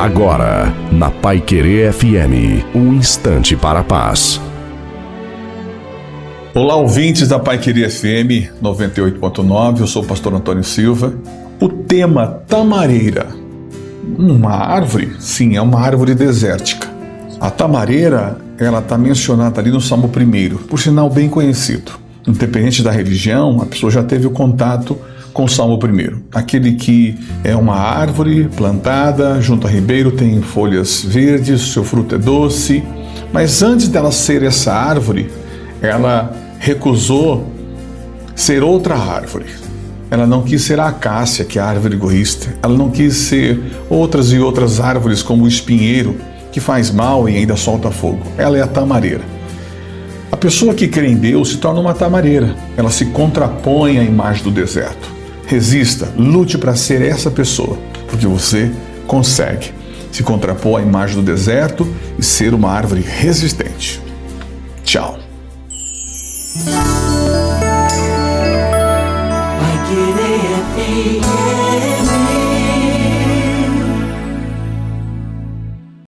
Agora, na Pai Querer FM, um instante para a paz. Olá, ouvintes da Pai Querer FM 98.9, eu sou o pastor Antônio Silva. O tema tamareira. Uma árvore? Sim, é uma árvore desértica. A tamareira, ela está mencionada ali no Salmo 1, por sinal bem conhecido. Independente da religião, a pessoa já teve o contato com Salmo 1. Aquele que é uma árvore plantada junto a ribeiro, tem folhas verdes, seu fruto é doce. Mas antes dela ser essa árvore, ela recusou ser outra árvore. Ela não quis ser a acácia, que é a árvore egoísta. Ela não quis ser outras e outras árvores, como o espinheiro, que faz mal e ainda solta fogo. Ela é a tamareira. A pessoa que crê em Deus se torna uma tamareira. Ela se contrapõe à imagem do deserto. Resista, lute para ser essa pessoa, porque você consegue se contrapor à imagem do deserto e ser uma árvore resistente. Tchau.